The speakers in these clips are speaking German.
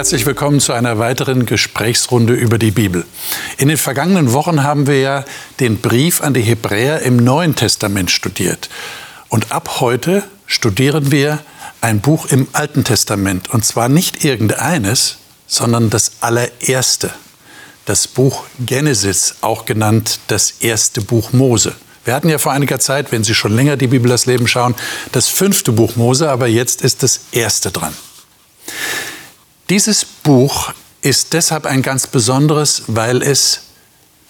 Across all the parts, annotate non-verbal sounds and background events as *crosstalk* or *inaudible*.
Herzlich willkommen zu einer weiteren Gesprächsrunde über die Bibel. In den vergangenen Wochen haben wir ja den Brief an die Hebräer im Neuen Testament studiert. Und ab heute studieren wir ein Buch im Alten Testament. Und zwar nicht irgendeines, sondern das allererste. Das Buch Genesis, auch genannt das erste Buch Mose. Wir hatten ja vor einiger Zeit, wenn Sie schon länger die Bibel das Leben schauen, das fünfte Buch Mose, aber jetzt ist das erste dran. Dieses Buch ist deshalb ein ganz besonderes, weil es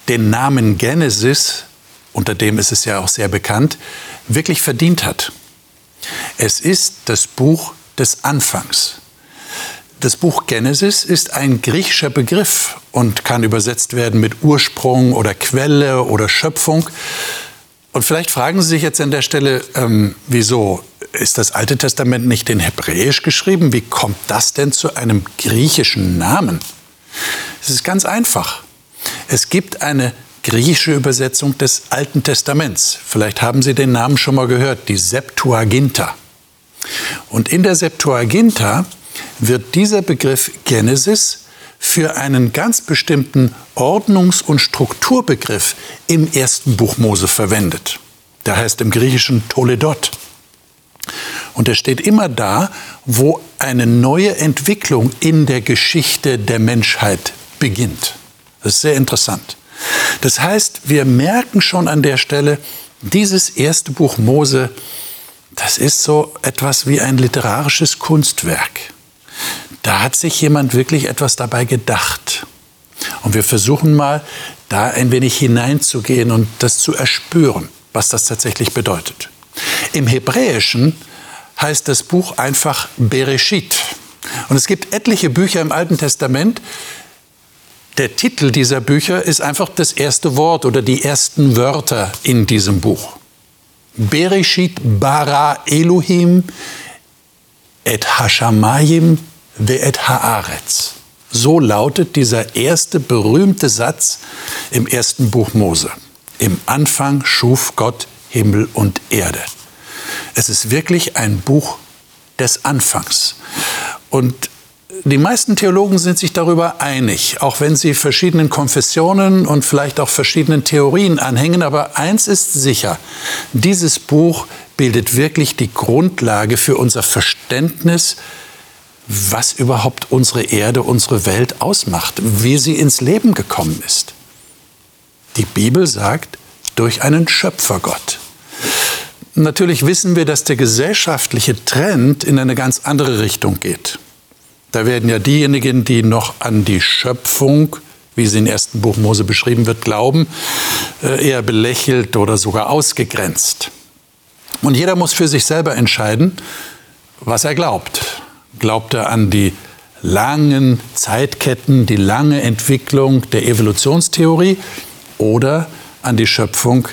den Namen Genesis, unter dem ist es ja auch sehr bekannt, wirklich verdient hat. Es ist das Buch des Anfangs. Das Buch Genesis ist ein griechischer Begriff und kann übersetzt werden mit Ursprung oder Quelle oder Schöpfung. Und vielleicht fragen Sie sich jetzt an der Stelle, ähm, wieso ist das Alte Testament nicht in Hebräisch geschrieben? Wie kommt das denn zu einem griechischen Namen? Es ist ganz einfach. Es gibt eine griechische Übersetzung des Alten Testaments. Vielleicht haben Sie den Namen schon mal gehört, die Septuaginta. Und in der Septuaginta wird dieser Begriff Genesis für einen ganz bestimmten Ordnungs- und Strukturbegriff im ersten Buch Mose verwendet. Der heißt im Griechischen Toledot. Und er steht immer da, wo eine neue Entwicklung in der Geschichte der Menschheit beginnt. Das ist sehr interessant. Das heißt, wir merken schon an der Stelle, dieses erste Buch Mose, das ist so etwas wie ein literarisches Kunstwerk. Da hat sich jemand wirklich etwas dabei gedacht. Und wir versuchen mal, da ein wenig hineinzugehen und das zu erspüren, was das tatsächlich bedeutet. Im Hebräischen heißt das Buch einfach Bereshit. Und es gibt etliche Bücher im Alten Testament. Der Titel dieser Bücher ist einfach das erste Wort oder die ersten Wörter in diesem Buch. Bereshit bara Elohim et Hashamayim ve et Haaretz. So lautet dieser erste berühmte Satz im ersten Buch Mose. Im Anfang schuf Gott Himmel und Erde. Es ist wirklich ein Buch des Anfangs. Und die meisten Theologen sind sich darüber einig, auch wenn sie verschiedenen Konfessionen und vielleicht auch verschiedenen Theorien anhängen. Aber eins ist sicher, dieses Buch bildet wirklich die Grundlage für unser Verständnis, was überhaupt unsere Erde, unsere Welt ausmacht, wie sie ins Leben gekommen ist. Die Bibel sagt, durch einen Schöpfergott. Natürlich wissen wir, dass der gesellschaftliche Trend in eine ganz andere Richtung geht. Da werden ja diejenigen, die noch an die Schöpfung, wie sie im ersten Buch Mose beschrieben wird, glauben, äh, eher belächelt oder sogar ausgegrenzt. Und jeder muss für sich selber entscheiden, was er glaubt. Glaubt er an die langen Zeitketten, die lange Entwicklung der Evolutionstheorie oder an die Schöpfung,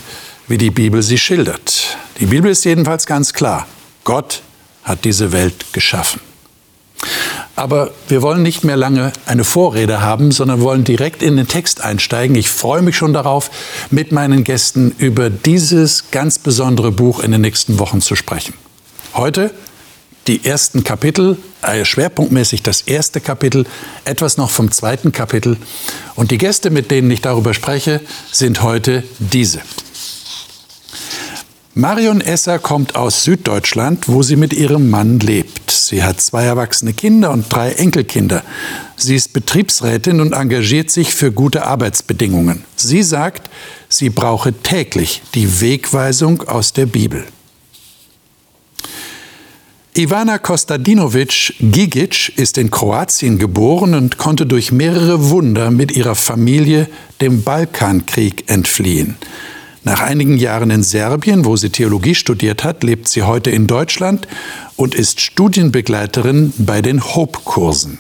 wie die Bibel sie schildert? Die Bibel ist jedenfalls ganz klar. Gott hat diese Welt geschaffen. Aber wir wollen nicht mehr lange eine Vorrede haben, sondern wollen direkt in den Text einsteigen. Ich freue mich schon darauf, mit meinen Gästen über dieses ganz besondere Buch in den nächsten Wochen zu sprechen. Heute die ersten Kapitel, äh, schwerpunktmäßig das erste Kapitel, etwas noch vom zweiten Kapitel. Und die Gäste, mit denen ich darüber spreche, sind heute diese. Marion Esser kommt aus Süddeutschland, wo sie mit ihrem Mann lebt. Sie hat zwei erwachsene Kinder und drei Enkelkinder. Sie ist Betriebsrätin und engagiert sich für gute Arbeitsbedingungen. Sie sagt, sie brauche täglich die Wegweisung aus der Bibel. Ivana Kostadinovic Gigic ist in Kroatien geboren und konnte durch mehrere Wunder mit ihrer Familie dem Balkankrieg entfliehen. Nach einigen Jahren in Serbien, wo sie Theologie studiert hat, lebt sie heute in Deutschland und ist Studienbegleiterin bei den Hope-Kursen.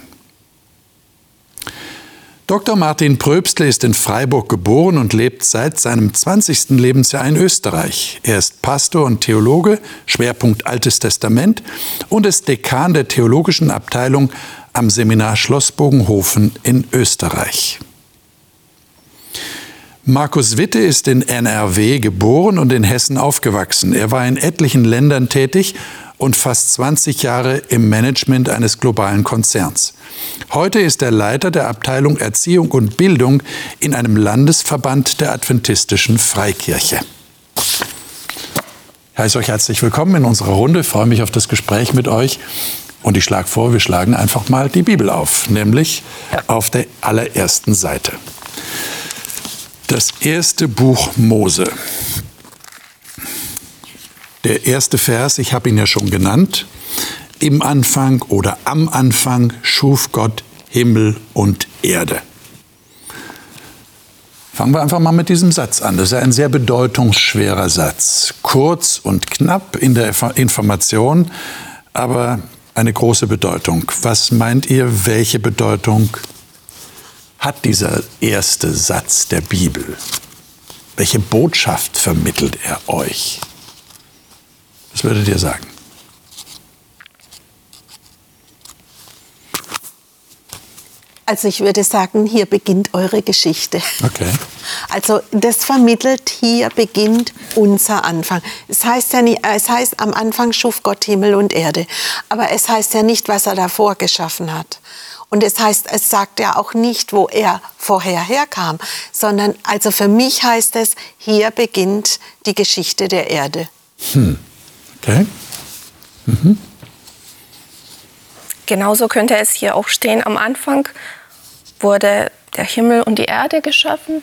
Dr. Martin Pröbstle ist in Freiburg geboren und lebt seit seinem 20. Lebensjahr in Österreich. Er ist Pastor und Theologe, Schwerpunkt Altes Testament und ist Dekan der theologischen Abteilung am Seminar Schlossbogenhofen in Österreich. Markus Witte ist in NRW geboren und in Hessen aufgewachsen. Er war in etlichen Ländern tätig und fast 20 Jahre im Management eines globalen Konzerns. Heute ist er Leiter der Abteilung Erziehung und Bildung in einem Landesverband der Adventistischen Freikirche. Ich heiße euch herzlich willkommen in unserer Runde, ich freue mich auf das Gespräch mit euch. Und ich schlage vor, wir schlagen einfach mal die Bibel auf, nämlich auf der allerersten Seite. Das erste Buch Mose. Der erste Vers, ich habe ihn ja schon genannt. Im Anfang oder am Anfang schuf Gott Himmel und Erde. Fangen wir einfach mal mit diesem Satz an. Das ist ein sehr bedeutungsschwerer Satz. Kurz und knapp in der Information, aber eine große Bedeutung. Was meint ihr, welche Bedeutung hat dieser erste Satz der Bibel? Welche Botschaft vermittelt er euch? Was würdet ihr sagen? Also ich würde sagen, hier beginnt eure Geschichte. Okay. Also das vermittelt, hier beginnt unser Anfang. Es heißt ja nicht, es heißt, am Anfang schuf Gott Himmel und Erde. Aber es heißt ja nicht, was er davor geschaffen hat. Und es heißt, es sagt ja auch nicht, wo er vorher herkam, sondern also für mich heißt es, hier beginnt die Geschichte der Erde. Hm. Okay. Mhm. Genauso könnte es hier auch stehen, am Anfang wurde der Himmel und die Erde geschaffen.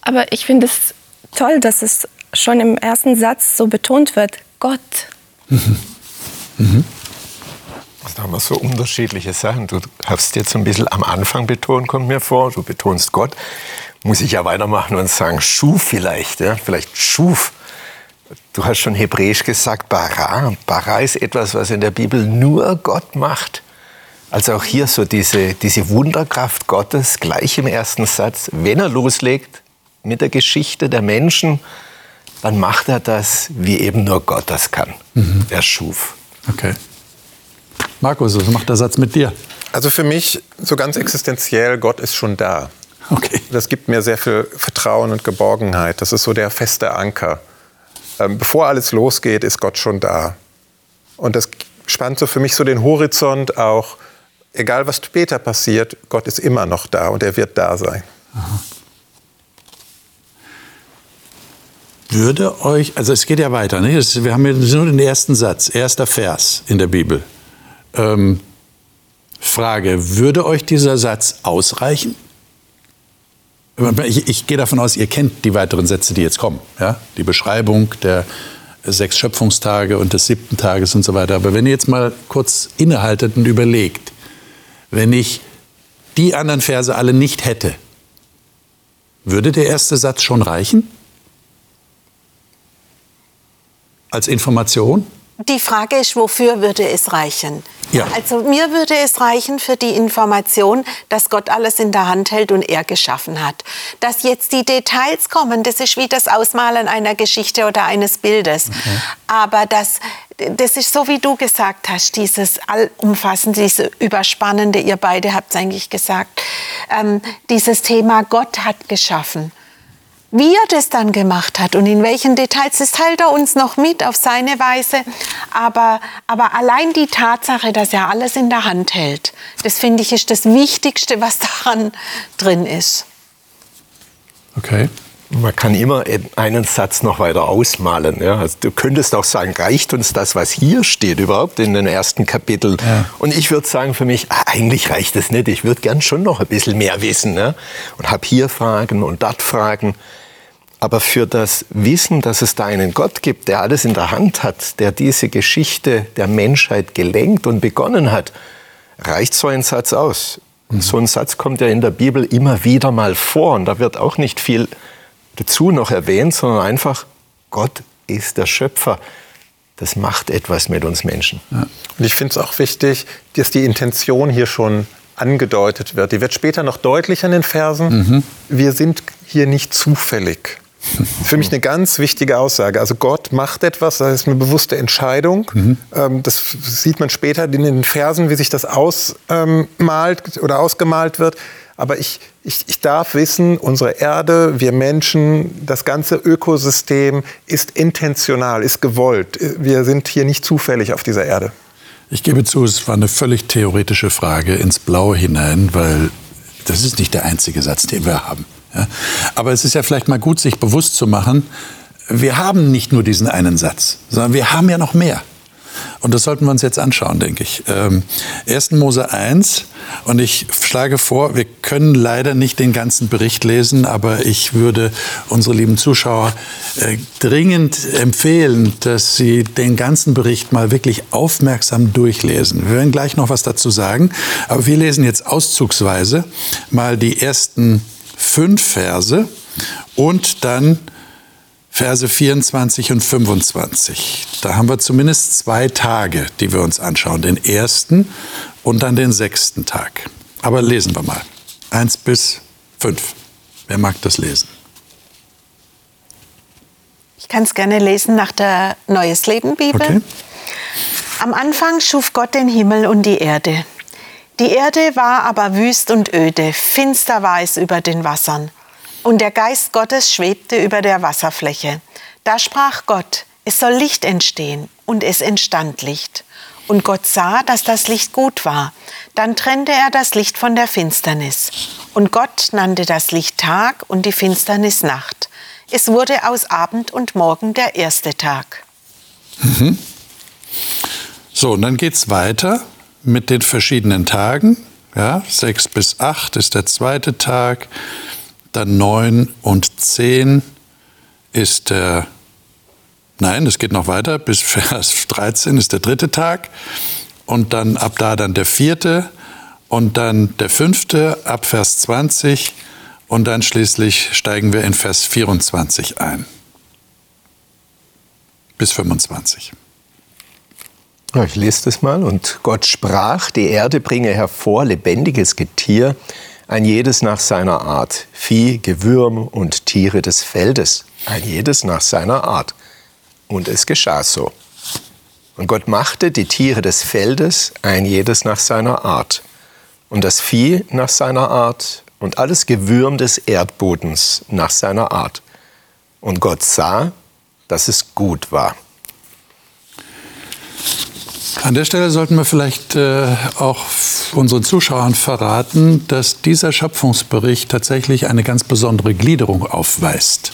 Aber ich finde es toll, dass es schon im ersten Satz so betont wird, Gott. Mhm. Mhm. Da haben wir so unterschiedliche Sachen. Du hast jetzt ein bisschen am Anfang betont, kommt mir vor. Du betonst Gott. Muss ich ja weitermachen und sagen, schuf vielleicht. Ja? Vielleicht schuf. Du hast schon hebräisch gesagt, bara. Bara ist etwas, was in der Bibel nur Gott macht. Also auch hier so diese, diese Wunderkraft Gottes gleich im ersten Satz. Wenn er loslegt mit der Geschichte der Menschen, dann macht er das, wie eben nur Gott das kann. Mhm. Er schuf. Okay. Markus, was macht der Satz mit dir? Also für mich so ganz existenziell, Gott ist schon da. Okay. Das gibt mir sehr viel Vertrauen und Geborgenheit. Das ist so der feste Anker. Ähm, bevor alles losgeht, ist Gott schon da. Und das spannt so für mich so den Horizont auch egal was später passiert, Gott ist immer noch da und er wird da sein. Aha. Würde euch, also es geht ja weiter, ne? wir haben jetzt nur den ersten Satz, erster Vers in der Bibel. Ähm, Frage, würde euch dieser Satz ausreichen? Ich, ich, gehe davon aus, ihr kennt die weiteren Sätze, die jetzt kommen. Ja? Die Beschreibung der sechs Schöpfungstage und des siebten Tages und so weiter. Aber wenn ihr jetzt mal kurz innehaltet und überlegt, wenn ich die anderen Verse alle nicht hätte, würde der erste Satz schon reichen? Als Information? Die Frage ist, wofür würde es reichen? Ja. Also mir würde es reichen für die Information, dass Gott alles in der Hand hält und er geschaffen hat. Dass jetzt die Details kommen, das ist wie das Ausmalen einer Geschichte oder eines Bildes. Okay. Aber das, das ist so, wie du gesagt hast, dieses allumfassende, dieses überspannende, ihr beide habt es eigentlich gesagt, ähm, dieses Thema Gott hat geschaffen. Wie er das dann gemacht hat und in welchen Details, das teilt er uns noch mit auf seine Weise. Aber, aber allein die Tatsache, dass er alles in der Hand hält, das finde ich ist das Wichtigste, was daran drin ist. Okay. Man kann immer einen Satz noch weiter ausmalen. Ja? Also du könntest auch sagen, reicht uns das, was hier steht überhaupt in den ersten Kapiteln? Ja. Und ich würde sagen für mich, ah, eigentlich reicht es nicht. Ich würde gern schon noch ein bisschen mehr wissen. Ne? Und habe hier Fragen und dort Fragen. Aber für das Wissen, dass es da einen Gott gibt, der alles in der Hand hat, der diese Geschichte der Menschheit gelenkt und begonnen hat, reicht so ein Satz aus. Und so ein Satz kommt ja in der Bibel immer wieder mal vor. Und da wird auch nicht viel dazu noch erwähnt, sondern einfach, Gott ist der Schöpfer. Das macht etwas mit uns Menschen. Ja. Und ich finde es auch wichtig, dass die Intention hier schon angedeutet wird. Die wird später noch deutlich in den Versen. Mhm. Wir sind hier nicht zufällig. Für mich eine ganz wichtige Aussage. Also Gott macht etwas, das ist eine bewusste Entscheidung. Mhm. Ähm, das sieht man später in den Versen, wie sich das ausmalt oder ausgemalt wird. Aber ich, ich, ich darf wissen, unsere Erde, wir Menschen, das ganze Ökosystem ist intentional, ist gewollt. Wir sind hier nicht zufällig auf dieser Erde. Ich gebe zu, es war eine völlig theoretische Frage ins Blaue hinein, weil das ist nicht der einzige Satz, den wir haben. Ja? Aber es ist ja vielleicht mal gut, sich bewusst zu machen, wir haben nicht nur diesen einen Satz, sondern wir haben ja noch mehr. Und das sollten wir uns jetzt anschauen, denke ich. Ähm, 1. Mose 1. Und ich schlage vor, wir können leider nicht den ganzen Bericht lesen, aber ich würde unsere lieben Zuschauer äh, dringend empfehlen, dass sie den ganzen Bericht mal wirklich aufmerksam durchlesen. Wir werden gleich noch was dazu sagen, aber wir lesen jetzt auszugsweise mal die ersten fünf Verse und dann Verse 24 und 25. Da haben wir zumindest zwei Tage, die wir uns anschauen. Den ersten und dann den sechsten Tag. Aber lesen wir mal. Eins bis fünf. Wer mag das lesen? Ich kann es gerne lesen nach der Neues Leben Bibel. Okay. Am Anfang schuf Gott den Himmel und die Erde. Die Erde war aber wüst und öde, finster war es über den Wassern und der Geist Gottes schwebte über der Wasserfläche. Da sprach Gott, es soll Licht entstehen, und es entstand Licht. Und Gott sah, dass das Licht gut war. Dann trennte er das Licht von der Finsternis. Und Gott nannte das Licht Tag und die Finsternis Nacht. Es wurde aus Abend und Morgen der erste Tag. Mhm. So, und dann geht es weiter mit den verschiedenen Tagen. Ja, sechs bis acht ist der zweite Tag dann 9 und 10 ist der, nein, es geht noch weiter, bis Vers *laughs* 13 ist der dritte Tag und dann ab da dann der vierte und dann der fünfte ab Vers 20 und dann schließlich steigen wir in Vers 24 ein. Bis 25. Ich lese das mal. Und Gott sprach, die Erde bringe hervor lebendiges Getier, ein jedes nach seiner Art, Vieh, Gewürm und Tiere des Feldes, ein jedes nach seiner Art. Und es geschah so. Und Gott machte die Tiere des Feldes, ein jedes nach seiner Art, und das Vieh nach seiner Art, und alles Gewürm des Erdbodens nach seiner Art. Und Gott sah, dass es gut war. An der Stelle sollten wir vielleicht äh, auch unseren Zuschauern verraten, dass dieser Schöpfungsbericht tatsächlich eine ganz besondere Gliederung aufweist.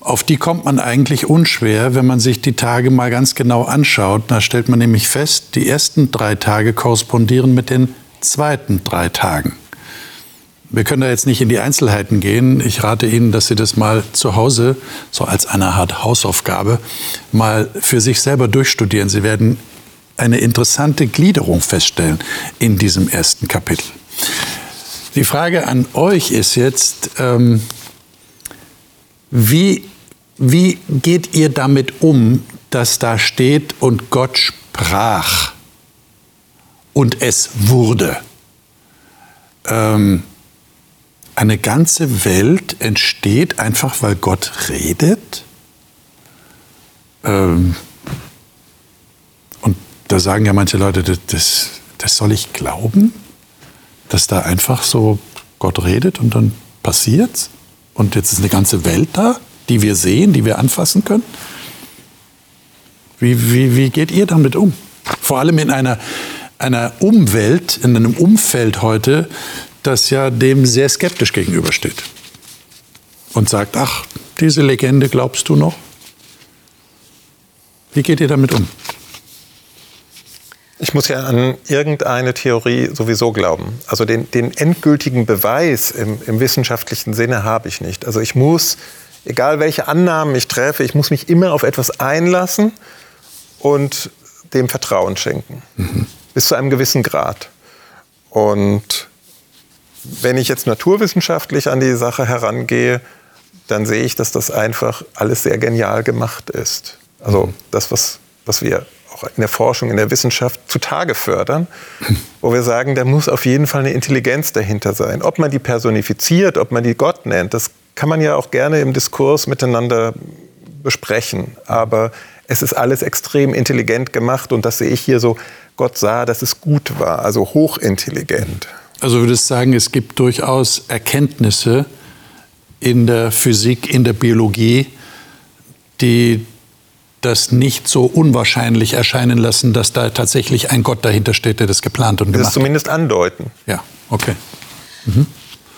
Auf die kommt man eigentlich unschwer, wenn man sich die Tage mal ganz genau anschaut. Da stellt man nämlich fest, die ersten drei Tage korrespondieren mit den zweiten drei Tagen. Wir können da jetzt nicht in die Einzelheiten gehen. Ich rate Ihnen, dass Sie das mal zu Hause, so als eine Art Hausaufgabe, mal für sich selber durchstudieren. Sie werden eine interessante Gliederung feststellen in diesem ersten Kapitel. Die Frage an euch ist jetzt, ähm, wie, wie geht ihr damit um, dass da steht und Gott sprach und es wurde? Ähm, eine ganze Welt entsteht einfach, weil Gott redet? Ähm, da sagen ja manche Leute, das, das soll ich glauben, dass da einfach so Gott redet und dann passiert's und jetzt ist eine ganze Welt da, die wir sehen, die wir anfassen können. Wie, wie, wie geht ihr damit um? Vor allem in einer, einer Umwelt, in einem Umfeld heute, das ja dem sehr skeptisch gegenübersteht und sagt, ach, diese Legende glaubst du noch? Wie geht ihr damit um? Ich muss ja an irgendeine Theorie sowieso glauben. Also den, den endgültigen Beweis im, im wissenschaftlichen Sinne habe ich nicht. Also ich muss, egal welche Annahmen ich treffe, ich muss mich immer auf etwas einlassen und dem Vertrauen schenken. Mhm. Bis zu einem gewissen Grad. Und wenn ich jetzt naturwissenschaftlich an die Sache herangehe, dann sehe ich, dass das einfach alles sehr genial gemacht ist. Also mhm. das, was, was wir in der Forschung, in der Wissenschaft zutage fördern, wo wir sagen, da muss auf jeden Fall eine Intelligenz dahinter sein. Ob man die personifiziert, ob man die Gott nennt, das kann man ja auch gerne im Diskurs miteinander besprechen. Aber es ist alles extrem intelligent gemacht und das sehe ich hier so, Gott sah, dass es gut war, also hochintelligent. Also würdest du sagen, es gibt durchaus Erkenntnisse in der Physik, in der Biologie, die das nicht so unwahrscheinlich erscheinen lassen, dass da tatsächlich ein Gott dahinter steht, der das geplant und gemacht hat. Das zumindest andeuten. Ja, okay. Mhm.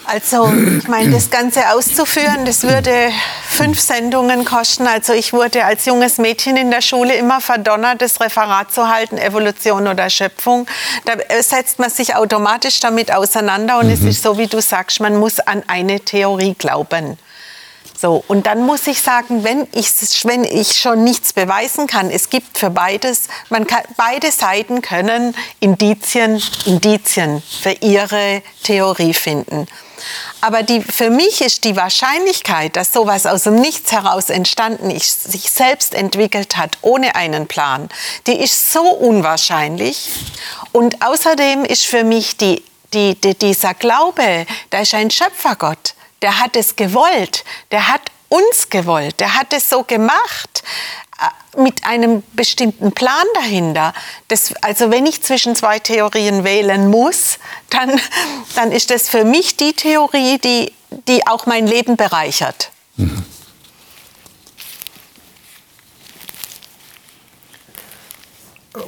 Also, ich meine, das Ganze auszuführen, das würde fünf Sendungen kosten. Also, ich wurde als junges Mädchen in der Schule immer verdonnert, das Referat zu halten, Evolution oder Schöpfung. Da setzt man sich automatisch damit auseinander und mhm. es ist so, wie du sagst, man muss an eine Theorie glauben. So, und dann muss ich sagen, wenn ich, wenn ich schon nichts beweisen kann, es gibt für beides, man kann, beide Seiten können Indizien, Indizien für ihre Theorie finden. Aber die, für mich ist die Wahrscheinlichkeit, dass sowas aus dem Nichts heraus entstanden ist, sich selbst entwickelt hat, ohne einen Plan, die ist so unwahrscheinlich. Und außerdem ist für mich die, die, die, dieser Glaube, da ist ein Schöpfergott der hat es gewollt, der hat uns gewollt, der hat es so gemacht äh, mit einem bestimmten Plan dahinter. Das, also wenn ich zwischen zwei Theorien wählen muss, dann, dann ist das für mich die Theorie, die, die auch mein Leben bereichert. Mhm.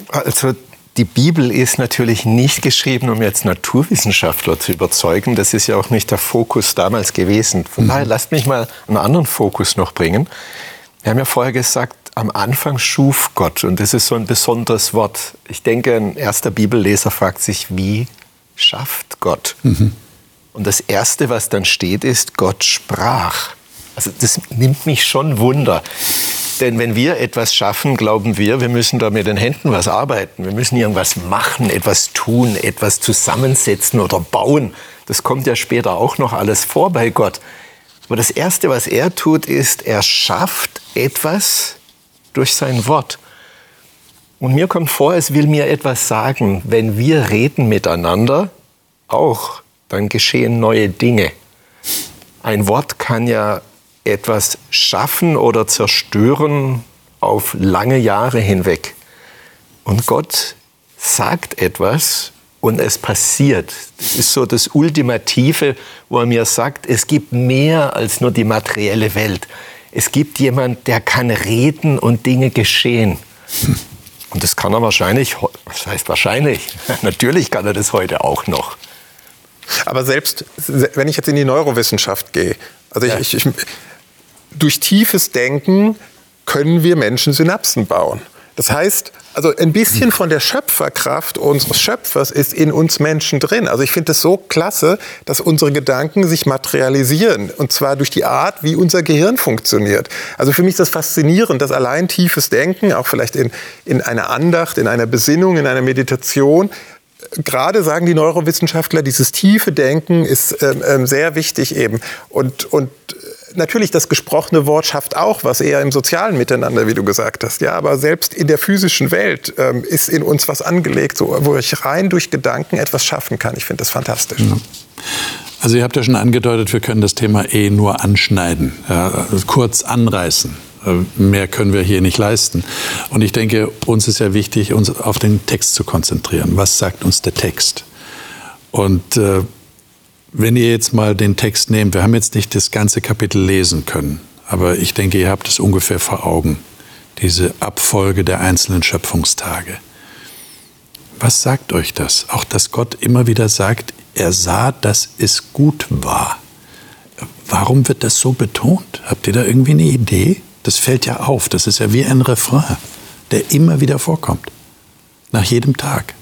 Also die Bibel ist natürlich nicht geschrieben, um jetzt Naturwissenschaftler zu überzeugen. Das ist ja auch nicht der Fokus damals gewesen. Von mhm. daher lasst mich mal einen anderen Fokus noch bringen. Wir haben ja vorher gesagt, am Anfang schuf Gott. Und das ist so ein besonderes Wort. Ich denke, ein erster Bibelleser fragt sich, wie schafft Gott? Mhm. Und das Erste, was dann steht, ist, Gott sprach. Also das nimmt mich schon Wunder. Denn wenn wir etwas schaffen, glauben wir, wir müssen da mit den Händen was arbeiten. Wir müssen irgendwas machen, etwas tun, etwas zusammensetzen oder bauen. Das kommt ja später auch noch alles vor bei Gott. Aber das Erste, was er tut, ist, er schafft etwas durch sein Wort. Und mir kommt vor, es will mir etwas sagen. Wenn wir reden miteinander, auch, dann geschehen neue Dinge. Ein Wort kann ja etwas schaffen oder zerstören auf lange Jahre hinweg. Und Gott sagt etwas und es passiert. Das ist so das Ultimative, wo er mir sagt, es gibt mehr als nur die materielle Welt. Es gibt jemand, der kann reden und Dinge geschehen. Und das kann er wahrscheinlich, was heißt wahrscheinlich? *laughs* Natürlich kann er das heute auch noch. Aber selbst wenn ich jetzt in die Neurowissenschaft gehe, also ich, ja. ich, ich durch tiefes Denken können wir Menschen Synapsen bauen. Das heißt, also ein bisschen von der Schöpferkraft unseres Schöpfers ist in uns Menschen drin. Also ich finde es so klasse, dass unsere Gedanken sich materialisieren. Und zwar durch die Art, wie unser Gehirn funktioniert. Also für mich ist das faszinierend, dass allein tiefes Denken, auch vielleicht in, in einer Andacht, in einer Besinnung, in einer Meditation, gerade sagen die Neurowissenschaftler, dieses tiefe Denken ist ähm, ähm sehr wichtig eben. Und, und natürlich, das gesprochene Wort schafft auch was, eher im sozialen Miteinander, wie du gesagt hast. Ja, aber selbst in der physischen Welt ähm, ist in uns was angelegt, so, wo ich rein durch Gedanken etwas schaffen kann. Ich finde das fantastisch. Ja. Also ihr habt ja schon angedeutet, wir können das Thema eh nur anschneiden, ja, kurz anreißen. Äh, mehr können wir hier nicht leisten. Und ich denke, uns ist ja wichtig, uns auf den Text zu konzentrieren. Was sagt uns der Text? Und äh, wenn ihr jetzt mal den Text nehmt, wir haben jetzt nicht das ganze Kapitel lesen können, aber ich denke, ihr habt es ungefähr vor Augen, diese Abfolge der einzelnen Schöpfungstage. Was sagt euch das? Auch dass Gott immer wieder sagt, er sah, dass es gut war. Warum wird das so betont? Habt ihr da irgendwie eine Idee? Das fällt ja auf. Das ist ja wie ein Refrain, der immer wieder vorkommt. Nach jedem Tag.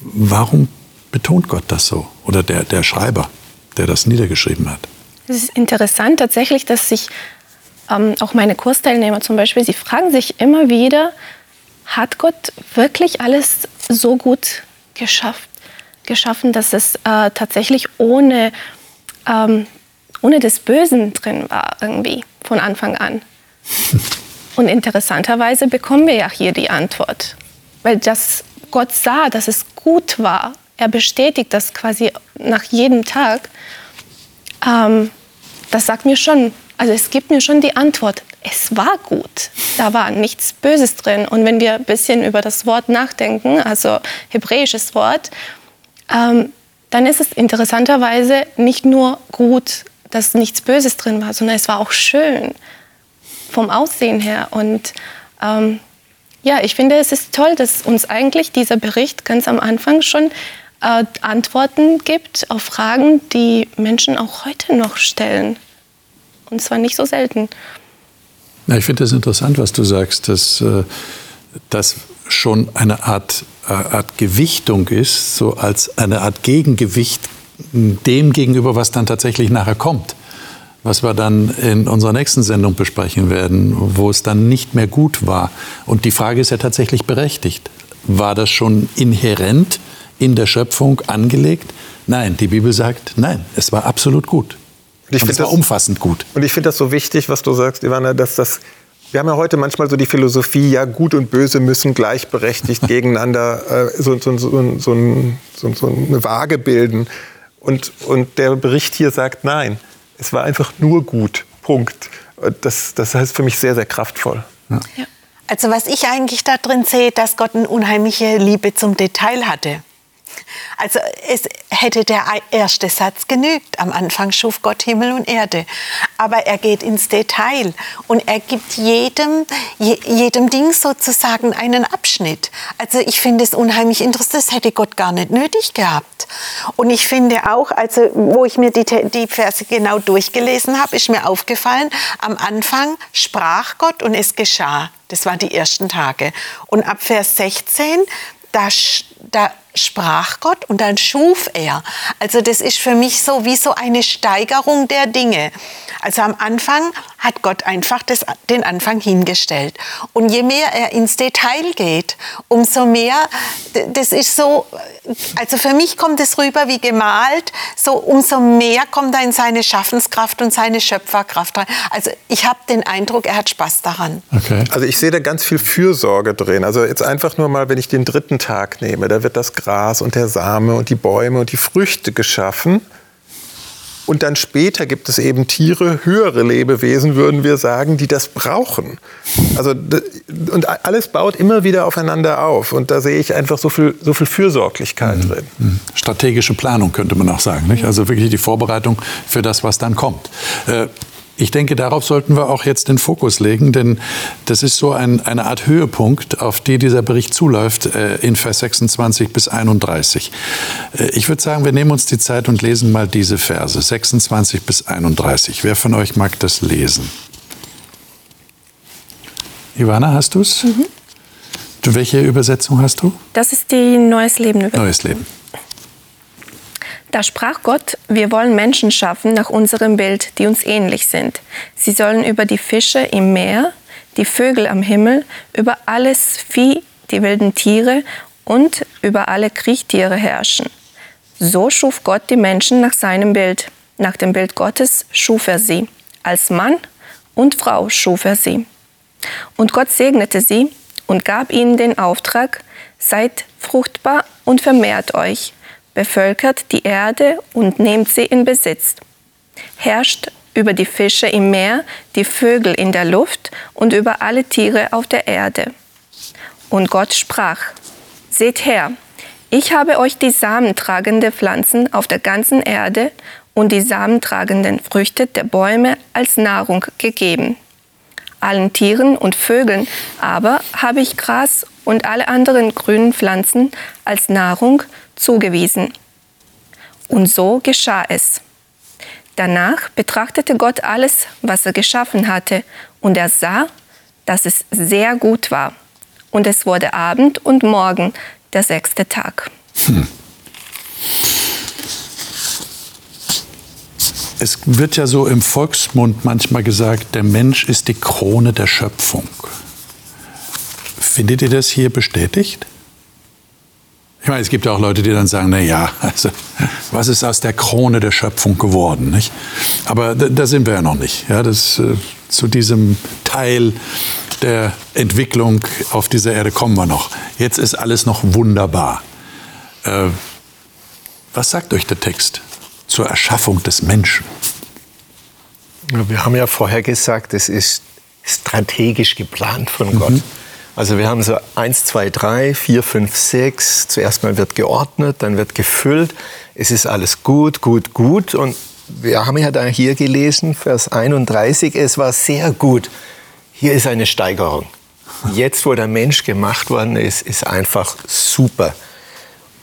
Warum betont Gott das so? Oder der, der Schreiber, der das niedergeschrieben hat? Es ist interessant tatsächlich, dass sich ähm, auch meine Kursteilnehmer zum Beispiel, sie fragen sich immer wieder, hat Gott wirklich alles so gut geschafft, geschaffen, dass es äh, tatsächlich ohne, ähm, ohne das Bösen drin war, irgendwie von Anfang an? *laughs* Und interessanterweise bekommen wir ja hier die Antwort, weil das Gott sah, dass es gut war er bestätigt das quasi nach jedem Tag, ähm, das sagt mir schon, also es gibt mir schon die Antwort, es war gut. Da war nichts Böses drin. Und wenn wir ein bisschen über das Wort nachdenken, also hebräisches Wort, ähm, dann ist es interessanterweise nicht nur gut, dass nichts Böses drin war, sondern es war auch schön vom Aussehen her. Und ähm, ja, ich finde, es ist toll, dass uns eigentlich dieser Bericht ganz am Anfang schon äh, Antworten gibt auf Fragen, die Menschen auch heute noch stellen. Und zwar nicht so selten. Ja, ich finde das interessant, was du sagst, dass äh, das schon eine Art, äh, Art Gewichtung ist, so als eine Art Gegengewicht dem gegenüber, was dann tatsächlich nachher kommt. Was wir dann in unserer nächsten Sendung besprechen werden, wo es dann nicht mehr gut war. Und die Frage ist ja tatsächlich berechtigt. War das schon inhärent in der Schöpfung angelegt? Nein, die Bibel sagt, nein, es war absolut gut. Und ich finde das umfassend gut. Und ich finde das so wichtig, was du sagst, Ivana, dass das wir haben ja heute manchmal so die Philosophie, ja, Gut und Böse müssen gleichberechtigt *laughs* gegeneinander äh, so, so, so, so, eine Waage bilden. Und, und der Bericht hier sagt, nein, es war einfach nur gut. Punkt. Das, das heißt für mich sehr, sehr kraftvoll. Ja. Also was ich eigentlich da drin sehe, dass Gott eine unheimliche Liebe zum Detail hatte. Also es hätte der erste Satz genügt. Am Anfang schuf Gott Himmel und Erde. Aber er geht ins Detail und er gibt jedem, jedem Ding sozusagen einen Abschnitt. Also ich finde es unheimlich interessant. Das hätte Gott gar nicht nötig gehabt. Und ich finde auch, also wo ich mir die, die Verse genau durchgelesen habe, ist mir aufgefallen, am Anfang sprach Gott und es geschah. Das waren die ersten Tage. Und ab Vers 16, da, da sprach Gott und dann schuf er. Also das ist für mich so wie so eine Steigerung der Dinge. Also am Anfang hat Gott einfach das, den Anfang hingestellt. Und je mehr er ins Detail geht, umso mehr, das ist so, also für mich kommt es rüber wie gemalt, so umso mehr kommt er in seine Schaffenskraft und seine Schöpferkraft rein. Also ich habe den Eindruck, er hat Spaß daran. Okay. Also ich sehe da ganz viel Fürsorge drin. Also jetzt einfach nur mal, wenn ich den dritten Tag nehme, da wird das Gras und der Same und die Bäume und die Früchte geschaffen. Und dann später gibt es eben Tiere, höhere Lebewesen, würden wir sagen, die das brauchen. Also, und alles baut immer wieder aufeinander auf. Und da sehe ich einfach so viel, so viel Fürsorglichkeit mhm. drin. Mhm. Strategische Planung könnte man auch sagen. Nicht? Also wirklich die Vorbereitung für das, was dann kommt. Äh, ich denke, darauf sollten wir auch jetzt den Fokus legen, denn das ist so ein, eine Art Höhepunkt, auf die dieser Bericht zuläuft äh, in Vers 26 bis 31. Äh, ich würde sagen, wir nehmen uns die Zeit und lesen mal diese Verse, 26 bis 31. Wer von euch mag das lesen? Ivana, hast du es? Mhm. Welche Übersetzung hast du? Das ist die Neues Leben Übersetzung. Neues Leben. Da sprach Gott, wir wollen Menschen schaffen nach unserem Bild, die uns ähnlich sind. Sie sollen über die Fische im Meer, die Vögel am Himmel, über alles Vieh, die wilden Tiere und über alle Kriechtiere herrschen. So schuf Gott die Menschen nach seinem Bild. Nach dem Bild Gottes schuf er sie. Als Mann und Frau schuf er sie. Und Gott segnete sie und gab ihnen den Auftrag, seid fruchtbar und vermehrt euch bevölkert die Erde und nehmt sie in Besitz. Herrscht über die Fische im Meer, die Vögel in der Luft und über alle Tiere auf der Erde. Und Gott sprach, Seht her, ich habe euch die samentragende Pflanzen auf der ganzen Erde und die samentragenden Früchte der Bäume als Nahrung gegeben. Allen Tieren und Vögeln aber habe ich Gras und alle anderen grünen Pflanzen als Nahrung zugewiesen. Und so geschah es. Danach betrachtete Gott alles, was er geschaffen hatte, und er sah, dass es sehr gut war. Und es wurde Abend und Morgen, der sechste Tag. Hm. Es wird ja so im Volksmund manchmal gesagt, der Mensch ist die Krone der Schöpfung. Findet ihr das hier bestätigt? Ich meine, es gibt ja auch Leute, die dann sagen, na ja, also was ist aus der Krone der Schöpfung geworden, nicht? Aber da, da sind wir ja noch nicht. Ja, das, äh, zu diesem Teil der Entwicklung auf dieser Erde kommen wir noch. Jetzt ist alles noch wunderbar. Äh, was sagt euch der Text zur Erschaffung des Menschen? Wir haben ja vorher gesagt, es ist strategisch geplant von mhm. Gott. Also wir haben so 1, 2, 3, 4, 5, 6. Zuerst mal wird geordnet, dann wird gefüllt. Es ist alles gut, gut, gut. Und wir haben ja da hier gelesen, Vers 31, es war sehr gut. Hier ist eine Steigerung. Jetzt, wo der Mensch gemacht worden ist, ist einfach super.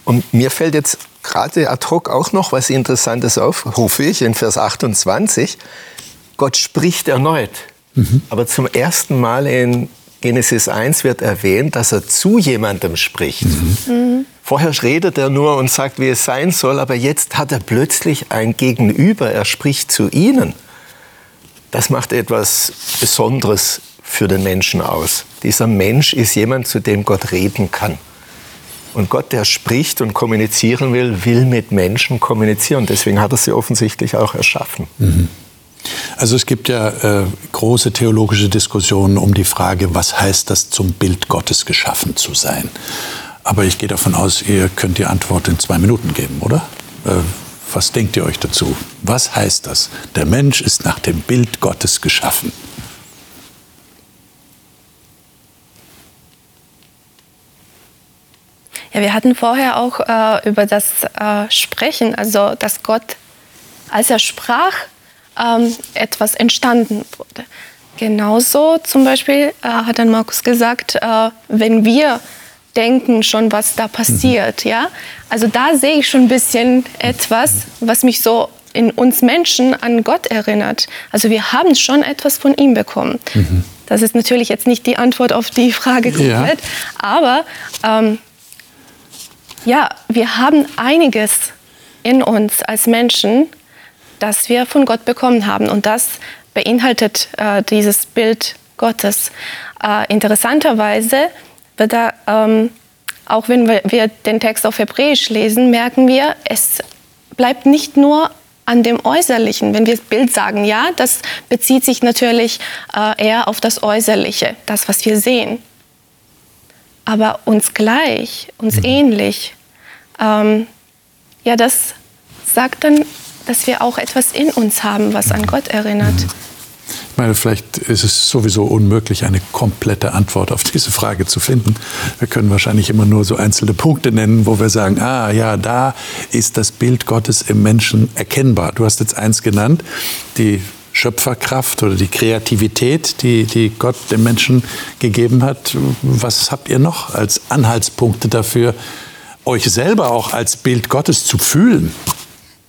Und mir fällt jetzt gerade ad hoc auch noch was Interessantes auf, rufe ich in Vers 28. Gott spricht erneut. Mhm. Aber zum ersten Mal in Genesis 1 wird erwähnt, dass er zu jemandem spricht. Mhm. Vorher redet er nur und sagt, wie es sein soll, aber jetzt hat er plötzlich ein Gegenüber, er spricht zu ihnen. Das macht etwas Besonderes für den Menschen aus. Dieser Mensch ist jemand, zu dem Gott reden kann. Und Gott, der spricht und kommunizieren will, will mit Menschen kommunizieren. Deswegen hat er sie offensichtlich auch erschaffen. Mhm. Also es gibt ja äh, große theologische Diskussionen um die Frage, was heißt das, zum Bild Gottes geschaffen zu sein? Aber ich gehe davon aus, ihr könnt die Antwort in zwei Minuten geben, oder? Äh, was denkt ihr euch dazu? Was heißt das? Der Mensch ist nach dem Bild Gottes geschaffen. Ja, wir hatten vorher auch äh, über das äh, Sprechen, also dass Gott, als er sprach, ähm, etwas entstanden wurde. Genauso zum Beispiel äh, hat dann Markus gesagt, äh, wenn wir denken schon, was da passiert, mhm. ja. Also da sehe ich schon ein bisschen etwas, was mich so in uns Menschen an Gott erinnert. Also wir haben schon etwas von ihm bekommen. Mhm. Das ist natürlich jetzt nicht die Antwort auf die Frage komplett, ja. aber ähm, ja, wir haben einiges in uns als Menschen, das wir von Gott bekommen haben. Und das beinhaltet äh, dieses Bild Gottes. Äh, interessanterweise wird da, ähm, auch wenn wir, den Text auf Hebräisch lesen, merken wir, es bleibt nicht nur an dem Äußerlichen. Wenn wir das Bild sagen, ja, das bezieht sich natürlich äh, eher auf das Äußerliche, das, was wir sehen. Aber uns gleich, uns mhm. ähnlich, ähm, ja, das sagt dann dass wir auch etwas in uns haben, was an Gott erinnert. Ich meine, vielleicht ist es sowieso unmöglich, eine komplette Antwort auf diese Frage zu finden. Wir können wahrscheinlich immer nur so einzelne Punkte nennen, wo wir sagen, ah ja, da ist das Bild Gottes im Menschen erkennbar. Du hast jetzt eins genannt, die Schöpferkraft oder die Kreativität, die, die Gott dem Menschen gegeben hat. Was habt ihr noch als Anhaltspunkte dafür, euch selber auch als Bild Gottes zu fühlen?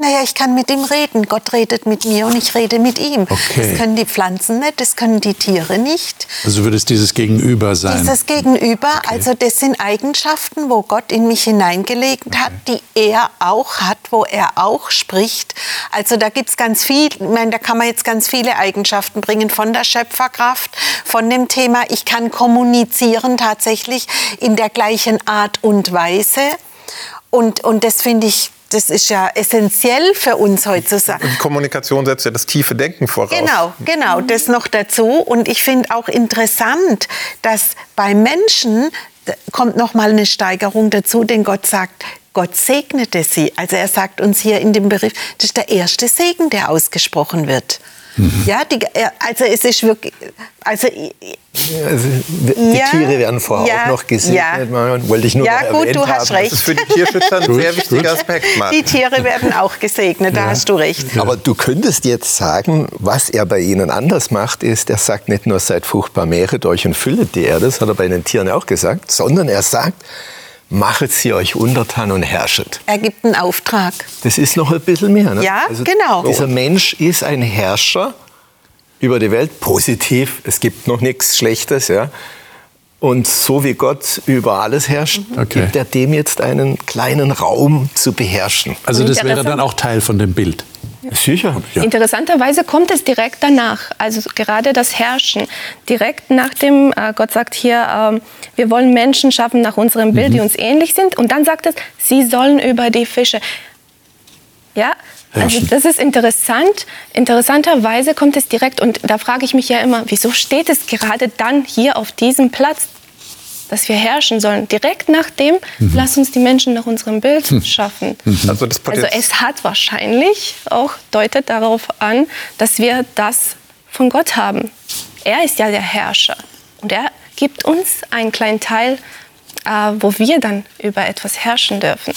Naja, ich kann mit ihm reden. Gott redet mit mir und ich rede mit ihm. Okay. Das können die Pflanzen nicht, das können die Tiere nicht. Also würde es dieses Gegenüber sein? Dieses Gegenüber, okay. also das sind Eigenschaften, wo Gott in mich hineingelegt okay. hat, die er auch hat, wo er auch spricht. Also da gibt es ganz viel, ich meine, da kann man jetzt ganz viele Eigenschaften bringen, von der Schöpferkraft, von dem Thema, ich kann kommunizieren tatsächlich in der gleichen Art und Weise. Und, und das finde ich das ist ja essentiell für uns heutzutage. Und Kommunikation setzt ja das tiefe Denken voraus. Genau, genau, das noch dazu. Und ich finde auch interessant, dass bei Menschen kommt noch mal eine Steigerung dazu, denn Gott sagt, Gott segnete sie. Also er sagt uns hier in dem Bericht, das ist der erste Segen, der ausgesprochen wird. Mhm. Ja, die, also es ist wirklich, also, also die ja, Tiere werden vorher ja, auch noch gesegnet, ja. wollte ich nur Ja gut, du hast haben. recht. Das ist für die Tierschützer ein sehr wichtiger Aspekt, Martin. Die Tiere werden auch gesegnet, da hast du recht. Aber du könntest jetzt sagen, was er bei ihnen anders macht, ist, er sagt nicht nur, seid fruchtbar, mehret euch und füllet die Erde, das hat er bei den Tieren auch gesagt, sondern er sagt, machet sie euch untertan und herrschet. Er gibt einen Auftrag. Das ist noch ein bisschen mehr. Ne? Ja, also genau. Dieser Mensch ist ein Herrscher über die Welt, positiv. Es gibt noch nichts Schlechtes. Ja? Und so wie Gott über alles herrscht, okay. gibt er dem jetzt einen kleinen Raum zu beherrschen. Also das wäre dann auch Teil von dem Bild. Sicher. Ja. Interessanterweise kommt es direkt danach. Also gerade das Herrschen. Direkt nachdem äh, Gott sagt hier, äh, wir wollen Menschen schaffen nach unserem Bild, mhm. die uns ähnlich sind. Und dann sagt es, sie sollen über die Fische. Ja, also das ist interessant. Interessanterweise kommt es direkt, und da frage ich mich ja immer, wieso steht es gerade dann hier auf diesem Platz, dass wir herrschen sollen? Direkt nach dem, mhm. lass uns die Menschen nach unserem Bild mhm. schaffen. Mhm. Also, also es hat wahrscheinlich auch, deutet darauf an, dass wir das von Gott haben. Er ist ja der Herrscher und er gibt uns einen kleinen Teil, äh, wo wir dann über etwas herrschen dürfen.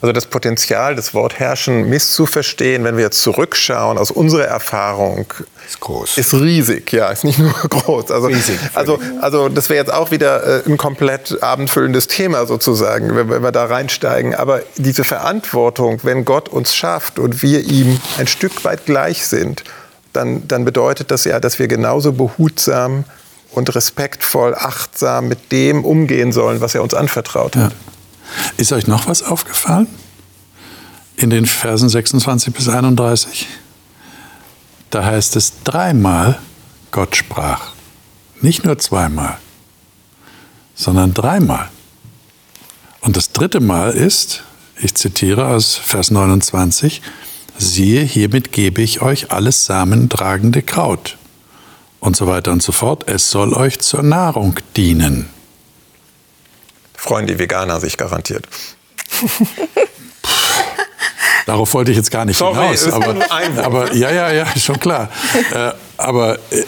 Also das Potenzial, das Wort herrschen misszuverstehen, wenn wir jetzt zurückschauen aus unserer Erfahrung, ist groß. Ist riesig, ja, ist nicht nur *laughs* groß. Also, riesig. Also, also das wäre jetzt auch wieder äh, ein komplett abendfüllendes Thema sozusagen, wenn, wenn wir da reinsteigen. Aber diese Verantwortung, wenn Gott uns schafft und wir ihm ein Stück weit gleich sind, dann, dann bedeutet das ja, dass wir genauso behutsam und respektvoll, achtsam mit dem umgehen sollen, was er uns anvertraut hat. Ja. Ist euch noch was aufgefallen? In den Versen 26 bis 31? Da heißt es dreimal, Gott sprach. Nicht nur zweimal, sondern dreimal. Und das dritte Mal ist, ich zitiere aus Vers 29, siehe, hiermit gebe ich euch alles samentragende Kraut und so weiter und so fort. Es soll euch zur Nahrung dienen freuen die Veganer sich garantiert. Darauf wollte ich jetzt gar nicht Sorry, hinaus. Aber, aber, ja, ja, ja, *laughs* schon klar. Äh, aber äh,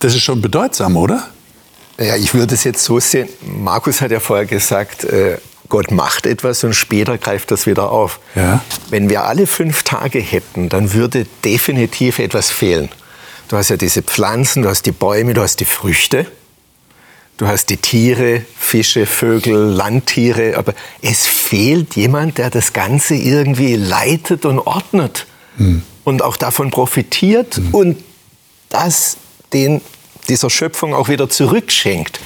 das ist schon bedeutsam, oder? Ja, ich würde es jetzt so sehen. Markus hat ja vorher gesagt, äh, Gott macht etwas und später greift das wieder auf. Ja. Wenn wir alle fünf Tage hätten, dann würde definitiv etwas fehlen. Du hast ja diese Pflanzen, du hast die Bäume, du hast die Früchte. Du hast die Tiere, Fische, Vögel, Landtiere, aber es fehlt jemand, der das Ganze irgendwie leitet und ordnet hm. und auch davon profitiert hm. und das den, dieser Schöpfung auch wieder zurückschenkt.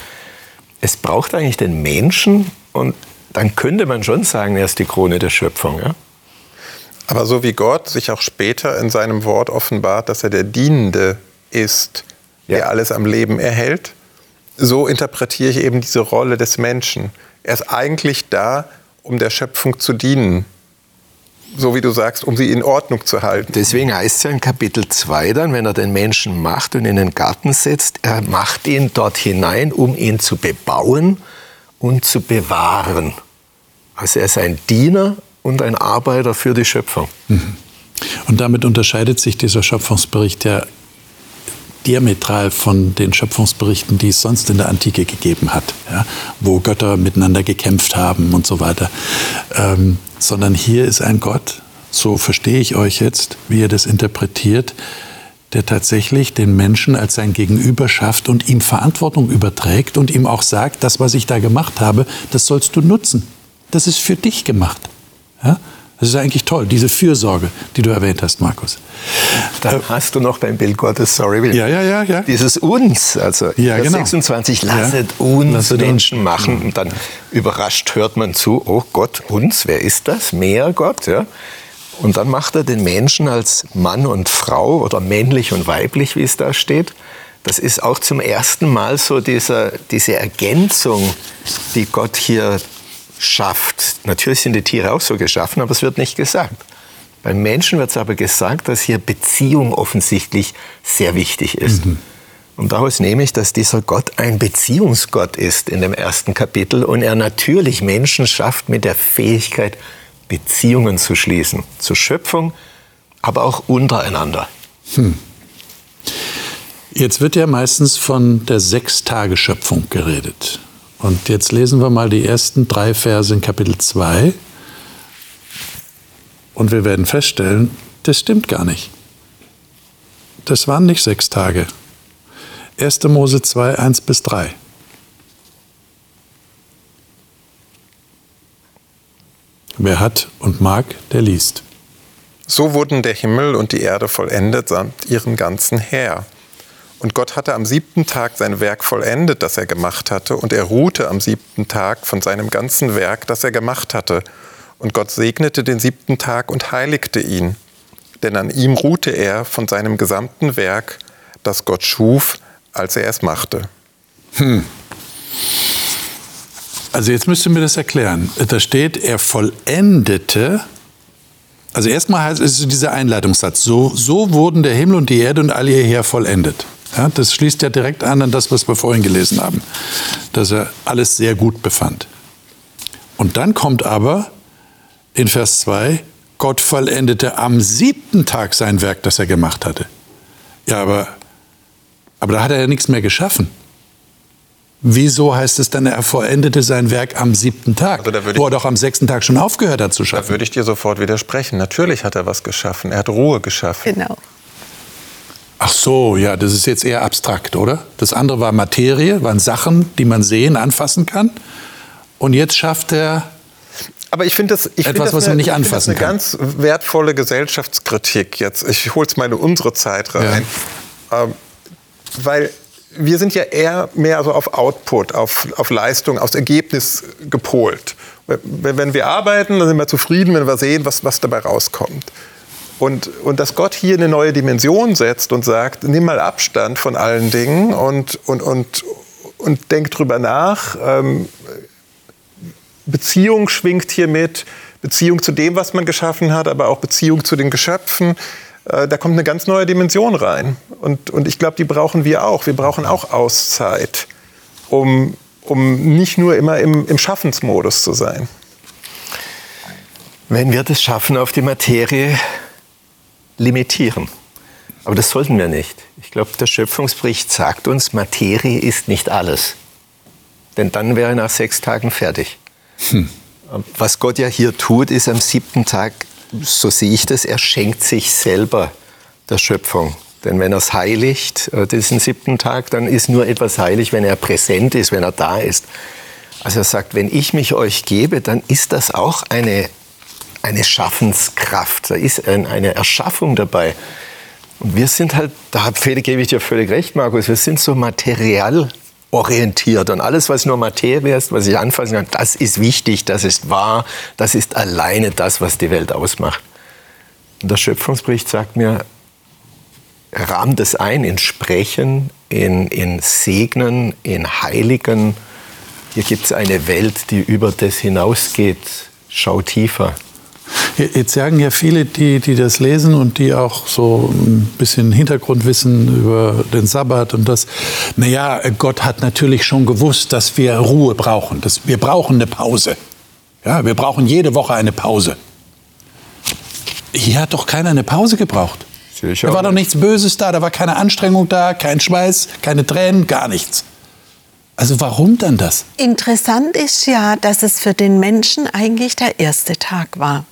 Es braucht eigentlich den Menschen und dann könnte man schon sagen, er ist die Krone der Schöpfung. Ja? Aber so wie Gott sich auch später in seinem Wort offenbart, dass er der Dienende ist, ja. der alles am Leben erhält, so interpretiere ich eben diese Rolle des Menschen. Er ist eigentlich da, um der Schöpfung zu dienen. So wie du sagst, um sie in Ordnung zu halten. Deswegen heißt es ja in Kapitel 2 dann, wenn er den Menschen macht und in den Garten setzt, er macht ihn dort hinein, um ihn zu bebauen und zu bewahren. Also er ist ein Diener und ein Arbeiter für die Schöpfung. Mhm. Und damit unterscheidet sich dieser Schöpfungsbericht ja diametral von den Schöpfungsberichten, die es sonst in der Antike gegeben hat, ja, wo Götter miteinander gekämpft haben und so weiter. Ähm, sondern hier ist ein Gott, so verstehe ich euch jetzt, wie ihr das interpretiert, der tatsächlich den Menschen als sein Gegenüber schafft und ihm Verantwortung überträgt und ihm auch sagt, das, was ich da gemacht habe, das sollst du nutzen. Das ist für dich gemacht. Ja? Das ist eigentlich toll, diese Fürsorge, die du erwähnt hast, Markus. Dann äh, hast du noch beim Bild Gottes, sorry, Will. Ja, ja, ja, ja. Dieses uns, also ja, genau. 26, lasset ja. uns lasset Menschen uns. machen. Und dann überrascht hört man zu, oh Gott, uns, wer ist das? Mehr Gott, ja. Und dann macht er den Menschen als Mann und Frau oder männlich und weiblich, wie es da steht. Das ist auch zum ersten Mal so dieser, diese Ergänzung, die Gott hier schafft. Natürlich sind die Tiere auch so geschaffen, aber es wird nicht gesagt. Beim Menschen wird es aber gesagt, dass hier Beziehung offensichtlich sehr wichtig ist. Mhm. Und daraus nehme ich, dass dieser Gott ein Beziehungsgott ist in dem ersten Kapitel und er natürlich Menschen schafft mit der Fähigkeit, Beziehungen zu schließen. Zur Schöpfung, aber auch untereinander. Hm. Jetzt wird ja meistens von der Sechstageschöpfung geredet. Und jetzt lesen wir mal die ersten drei Verse in Kapitel 2. Und wir werden feststellen, das stimmt gar nicht. Das waren nicht sechs Tage. 1. Mose 2, 1 bis 3. Wer hat und mag, der liest. So wurden der Himmel und die Erde vollendet samt ihren ganzen Heer. Und Gott hatte am siebten Tag sein Werk vollendet, das er gemacht hatte, und er ruhte am siebten Tag von seinem ganzen Werk, das er gemacht hatte. Und Gott segnete den siebten Tag und heiligte ihn, denn an ihm ruhte er von seinem gesamten Werk, das Gott schuf, als er es machte. Hm. Also jetzt müsst ihr mir das erklären. Da steht, er vollendete also erstmal heißt es dieser Einleitungssatz, so, so wurden der Himmel und die Erde und all ihr Heer vollendet. Ja, das schließt ja direkt an an das, was wir vorhin gelesen haben, dass er alles sehr gut befand. Und dann kommt aber in Vers 2, Gott vollendete am siebten Tag sein Werk, das er gemacht hatte. Ja, aber, aber da hat er ja nichts mehr geschaffen. Wieso heißt es dann, er vollendete sein Werk am siebten Tag, also wo er doch am sechsten Tag schon aufgehört hat zu schaffen? Da würde ich dir sofort widersprechen. Natürlich hat er was geschaffen. Er hat Ruhe geschaffen. Genau. Ach so, ja, das ist jetzt eher abstrakt, oder? Das andere war Materie, waren Sachen, die man sehen, anfassen kann. Und jetzt schafft er aber ich finde das, ich etwas, das was man nicht anfassen kann. Das eine ganz wertvolle Gesellschaftskritik jetzt. Ich hole es mal in unsere Zeit rein, ja. ähm, weil wir sind ja eher mehr so auf Output, auf, auf Leistung, aufs Ergebnis gepolt. Wenn, wenn wir arbeiten, dann sind wir zufrieden, wenn wir sehen, was, was dabei rauskommt. Und, und dass Gott hier eine neue Dimension setzt und sagt, nimm mal Abstand von allen Dingen und, und, und, und denk drüber nach. Ähm, Beziehung schwingt hier mit, Beziehung zu dem, was man geschaffen hat, aber auch Beziehung zu den Geschöpfen. Äh, da kommt eine ganz neue Dimension rein. Und, und ich glaube, die brauchen wir auch. Wir brauchen auch Auszeit, um, um nicht nur immer im, im Schaffensmodus zu sein. Wenn wir das Schaffen auf die Materie limitieren. Aber das sollten wir nicht. Ich glaube, der Schöpfungsbericht sagt uns, Materie ist nicht alles. Denn dann wäre er nach sechs Tagen fertig. Hm. Was Gott ja hier tut, ist am siebten Tag so sehe ich das, er schenkt sich selber der Schöpfung. Denn wenn er es heiligt, äh, diesen siebten Tag, dann ist nur etwas heilig, wenn er präsent ist, wenn er da ist. Also er sagt, wenn ich mich euch gebe, dann ist das auch eine, eine Schaffenskraft. Da ist ein, eine Erschaffung dabei. Und wir sind halt, da gebe ich dir völlig recht, Markus, wir sind so materialorientiert. Und alles, was nur Materie ist, was ich anfassen kann, das ist wichtig, das ist wahr, das ist alleine das, was die Welt ausmacht. Und der Schöpfungsbericht sagt mir, rahmt es ein in Sprechen, in, in Segnen, in Heiligen. Hier gibt es eine Welt, die über das hinausgeht. Schau tiefer. Jetzt sagen ja viele, die, die das lesen und die auch so ein bisschen Hintergrundwissen über den Sabbat und das, naja, Gott hat natürlich schon gewusst, dass wir Ruhe brauchen. Dass wir brauchen eine Pause. Ja, wir brauchen jede Woche eine Pause. Hier hat doch keiner eine Pause gebraucht. Sicher. Da war doch nichts Böses da, da war keine Anstrengung da, kein Schweiß, keine Tränen, gar nichts. Also warum dann das? Interessant ist ja, dass es für den Menschen eigentlich der erste Tag war.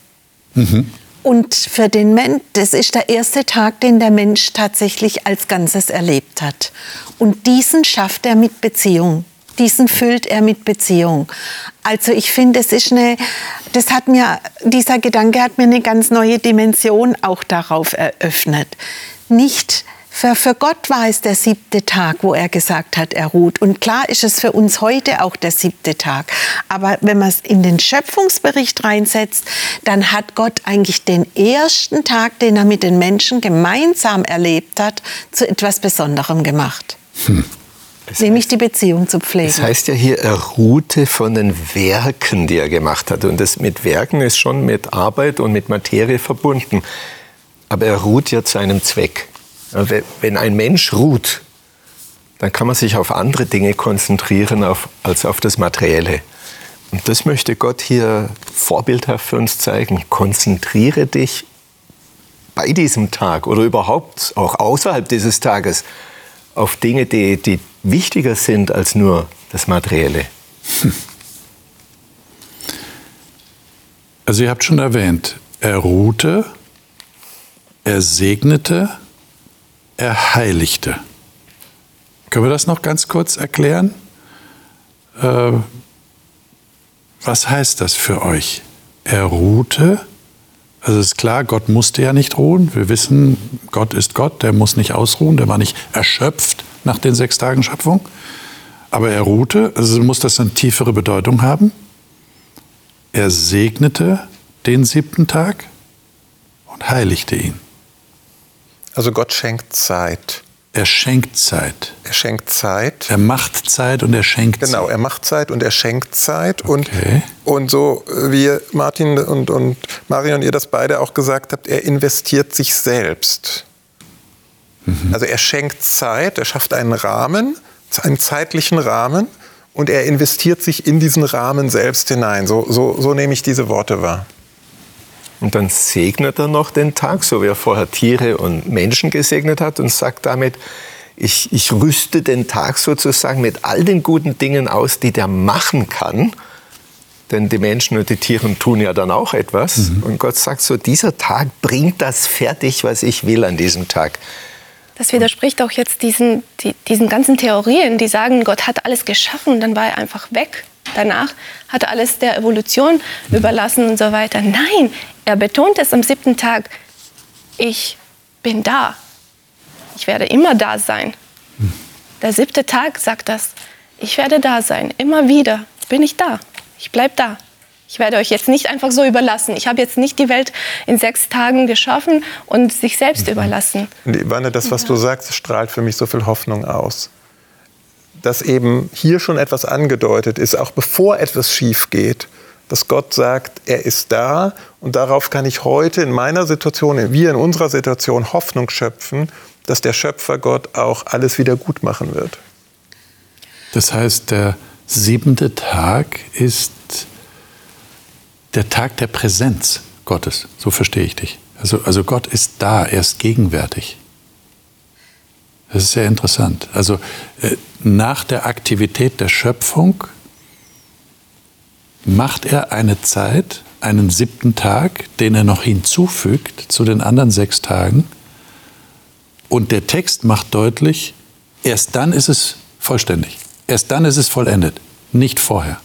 Mhm. Und für den Mensch, das ist der erste Tag, den der Mensch tatsächlich als Ganzes erlebt hat. Und diesen schafft er mit Beziehung. Diesen füllt er mit Beziehung. Also ich finde, es ist eine, das hat mir, dieser Gedanke hat mir eine ganz neue Dimension auch darauf eröffnet. Nicht für, für Gott war es der siebte Tag, wo er gesagt hat, er ruht. Und klar ist es für uns heute auch der siebte Tag. Aber wenn man es in den Schöpfungsbericht reinsetzt, dann hat Gott eigentlich den ersten Tag, den er mit den Menschen gemeinsam erlebt hat, zu etwas Besonderem gemacht. Hm. Nämlich die Beziehung zu pflegen. Das heißt ja hier, er ruhte von den Werken, die er gemacht hat. Und das mit Werken ist schon mit Arbeit und mit Materie verbunden. Aber er ruht ja zu einem Zweck. Wenn ein Mensch ruht, dann kann man sich auf andere Dinge konzentrieren als auf das Materielle. Und das möchte Gott hier vorbildhaft für uns zeigen. Konzentriere dich bei diesem Tag oder überhaupt auch außerhalb dieses Tages auf Dinge, die, die wichtiger sind als nur das Materielle. Also ihr habt schon erwähnt, er ruhte, er segnete, er heiligte. Können wir das noch ganz kurz erklären? Äh, was heißt das für euch? Er ruhte. Also ist klar, Gott musste ja nicht ruhen. Wir wissen, Gott ist Gott, der muss nicht ausruhen, der war nicht erschöpft nach den sechs Tagen Schöpfung. Aber er ruhte, also muss das eine tiefere Bedeutung haben. Er segnete den siebten Tag und heiligte ihn. Also Gott schenkt Zeit. Er schenkt Zeit. Er schenkt Zeit. Er macht Zeit und er schenkt Zeit. Genau, er macht Zeit und er schenkt Zeit. Okay. Und, und so wie Martin und, und Marion, ihr das beide auch gesagt habt, er investiert sich selbst. Mhm. Also er schenkt Zeit, er schafft einen Rahmen, einen zeitlichen Rahmen und er investiert sich in diesen Rahmen selbst hinein. So, so, so nehme ich diese Worte wahr. Und dann segnet er noch den Tag, so wie er vorher Tiere und Menschen gesegnet hat und sagt damit, Ich, ich rüste den Tag sozusagen mit all den guten Dingen aus, die der machen kann. Denn die Menschen und die Tiere tun ja dann auch etwas. Mhm. Und Gott sagt so, dieser Tag bringt das fertig, was ich will an diesem Tag. Das widerspricht auch jetzt diesen, die, diesen ganzen Theorien, die sagen, Gott hat alles geschaffen und dann war er einfach weg. Danach hat er alles der Evolution überlassen und so weiter. Nein, er betont es am siebten Tag, ich bin da. Ich werde immer da sein. Der siebte Tag sagt das. Ich werde da sein. Immer wieder bin ich da. Ich bleibe da. Ich werde euch jetzt nicht einfach so überlassen. Ich habe jetzt nicht die Welt in sechs Tagen geschaffen und sich selbst mhm. überlassen. Wanne, das, was ja. du sagst, strahlt für mich so viel Hoffnung aus. Dass eben hier schon etwas angedeutet ist, auch bevor etwas schief geht, dass Gott sagt, er ist da und darauf kann ich heute in meiner Situation, wir in unserer Situation Hoffnung schöpfen, dass der Schöpfer Gott auch alles wieder gut machen wird. Das heißt, der siebente Tag ist der Tag der Präsenz Gottes. So verstehe ich dich. Also, also Gott ist da, er ist gegenwärtig. Das ist sehr interessant. Also äh, nach der Aktivität der Schöpfung macht er eine Zeit, einen siebten Tag, den er noch hinzufügt zu den anderen sechs Tagen. Und der Text macht deutlich, erst dann ist es vollständig. Erst dann ist es vollendet, nicht vorher.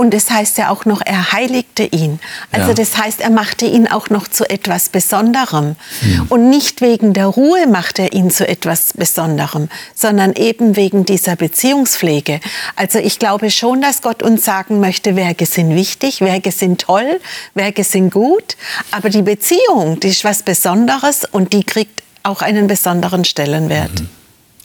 Und es heißt ja auch noch, er heiligte ihn. Also ja. das heißt, er machte ihn auch noch zu etwas Besonderem. Ja. Und nicht wegen der Ruhe macht er ihn zu etwas Besonderem, sondern eben wegen dieser Beziehungspflege. Also ich glaube schon, dass Gott uns sagen möchte, Werke sind wichtig, Werke sind toll, Werke sind gut. Aber die Beziehung, die ist was Besonderes und die kriegt auch einen besonderen Stellenwert. Mhm.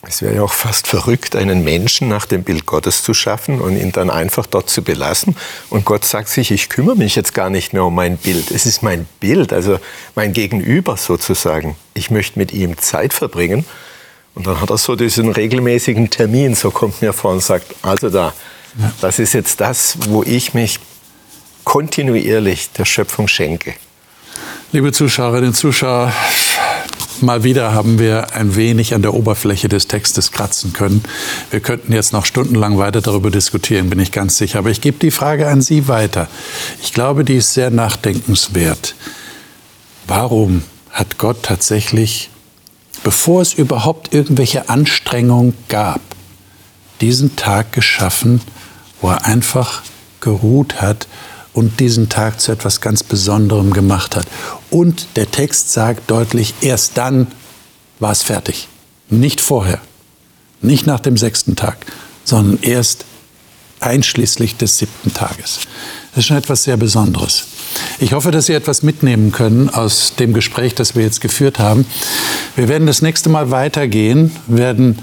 Es wäre ja auch fast verrückt, einen Menschen nach dem Bild Gottes zu schaffen und ihn dann einfach dort zu belassen. Und Gott sagt sich, ich kümmere mich jetzt gar nicht mehr um mein Bild. Es ist mein Bild, also mein Gegenüber sozusagen. Ich möchte mit ihm Zeit verbringen. Und dann hat er so diesen regelmäßigen Termin, so kommt mir vor und sagt, also da, das ist jetzt das, wo ich mich kontinuierlich der Schöpfung schenke. Liebe Zuschauerinnen und Zuschauer, Mal wieder haben wir ein wenig an der Oberfläche des Textes kratzen können. Wir könnten jetzt noch stundenlang weiter darüber diskutieren, bin ich ganz sicher. Aber ich gebe die Frage an Sie weiter. Ich glaube, die ist sehr nachdenkenswert. Warum hat Gott tatsächlich, bevor es überhaupt irgendwelche Anstrengungen gab, diesen Tag geschaffen, wo er einfach geruht hat und diesen Tag zu etwas ganz Besonderem gemacht hat. Und der Text sagt deutlich, erst dann war es fertig. Nicht vorher, nicht nach dem sechsten Tag, sondern erst einschließlich des siebten Tages. Das ist schon etwas sehr Besonderes. Ich hoffe, dass Sie etwas mitnehmen können aus dem Gespräch, das wir jetzt geführt haben. Wir werden das nächste Mal weitergehen, werden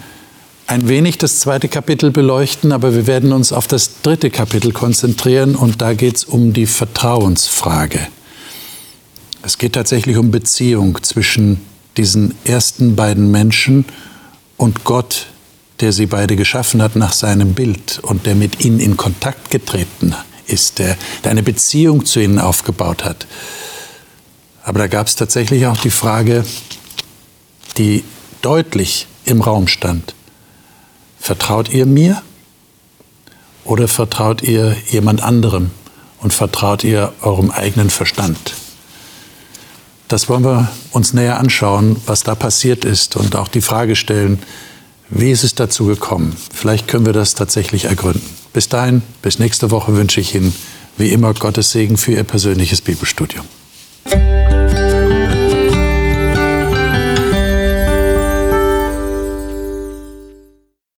ein wenig das zweite Kapitel beleuchten, aber wir werden uns auf das dritte Kapitel konzentrieren und da geht es um die Vertrauensfrage. Es geht tatsächlich um Beziehung zwischen diesen ersten beiden Menschen und Gott, der sie beide geschaffen hat nach seinem Bild und der mit ihnen in Kontakt getreten ist, der, der eine Beziehung zu ihnen aufgebaut hat. Aber da gab es tatsächlich auch die Frage, die deutlich im Raum stand. Vertraut ihr mir oder vertraut ihr jemand anderem und vertraut ihr eurem eigenen Verstand? Das wollen wir uns näher anschauen, was da passiert ist und auch die Frage stellen, wie ist es dazu gekommen? Vielleicht können wir das tatsächlich ergründen. Bis dahin, bis nächste Woche wünsche ich Ihnen wie immer Gottes Segen für Ihr persönliches Bibelstudium.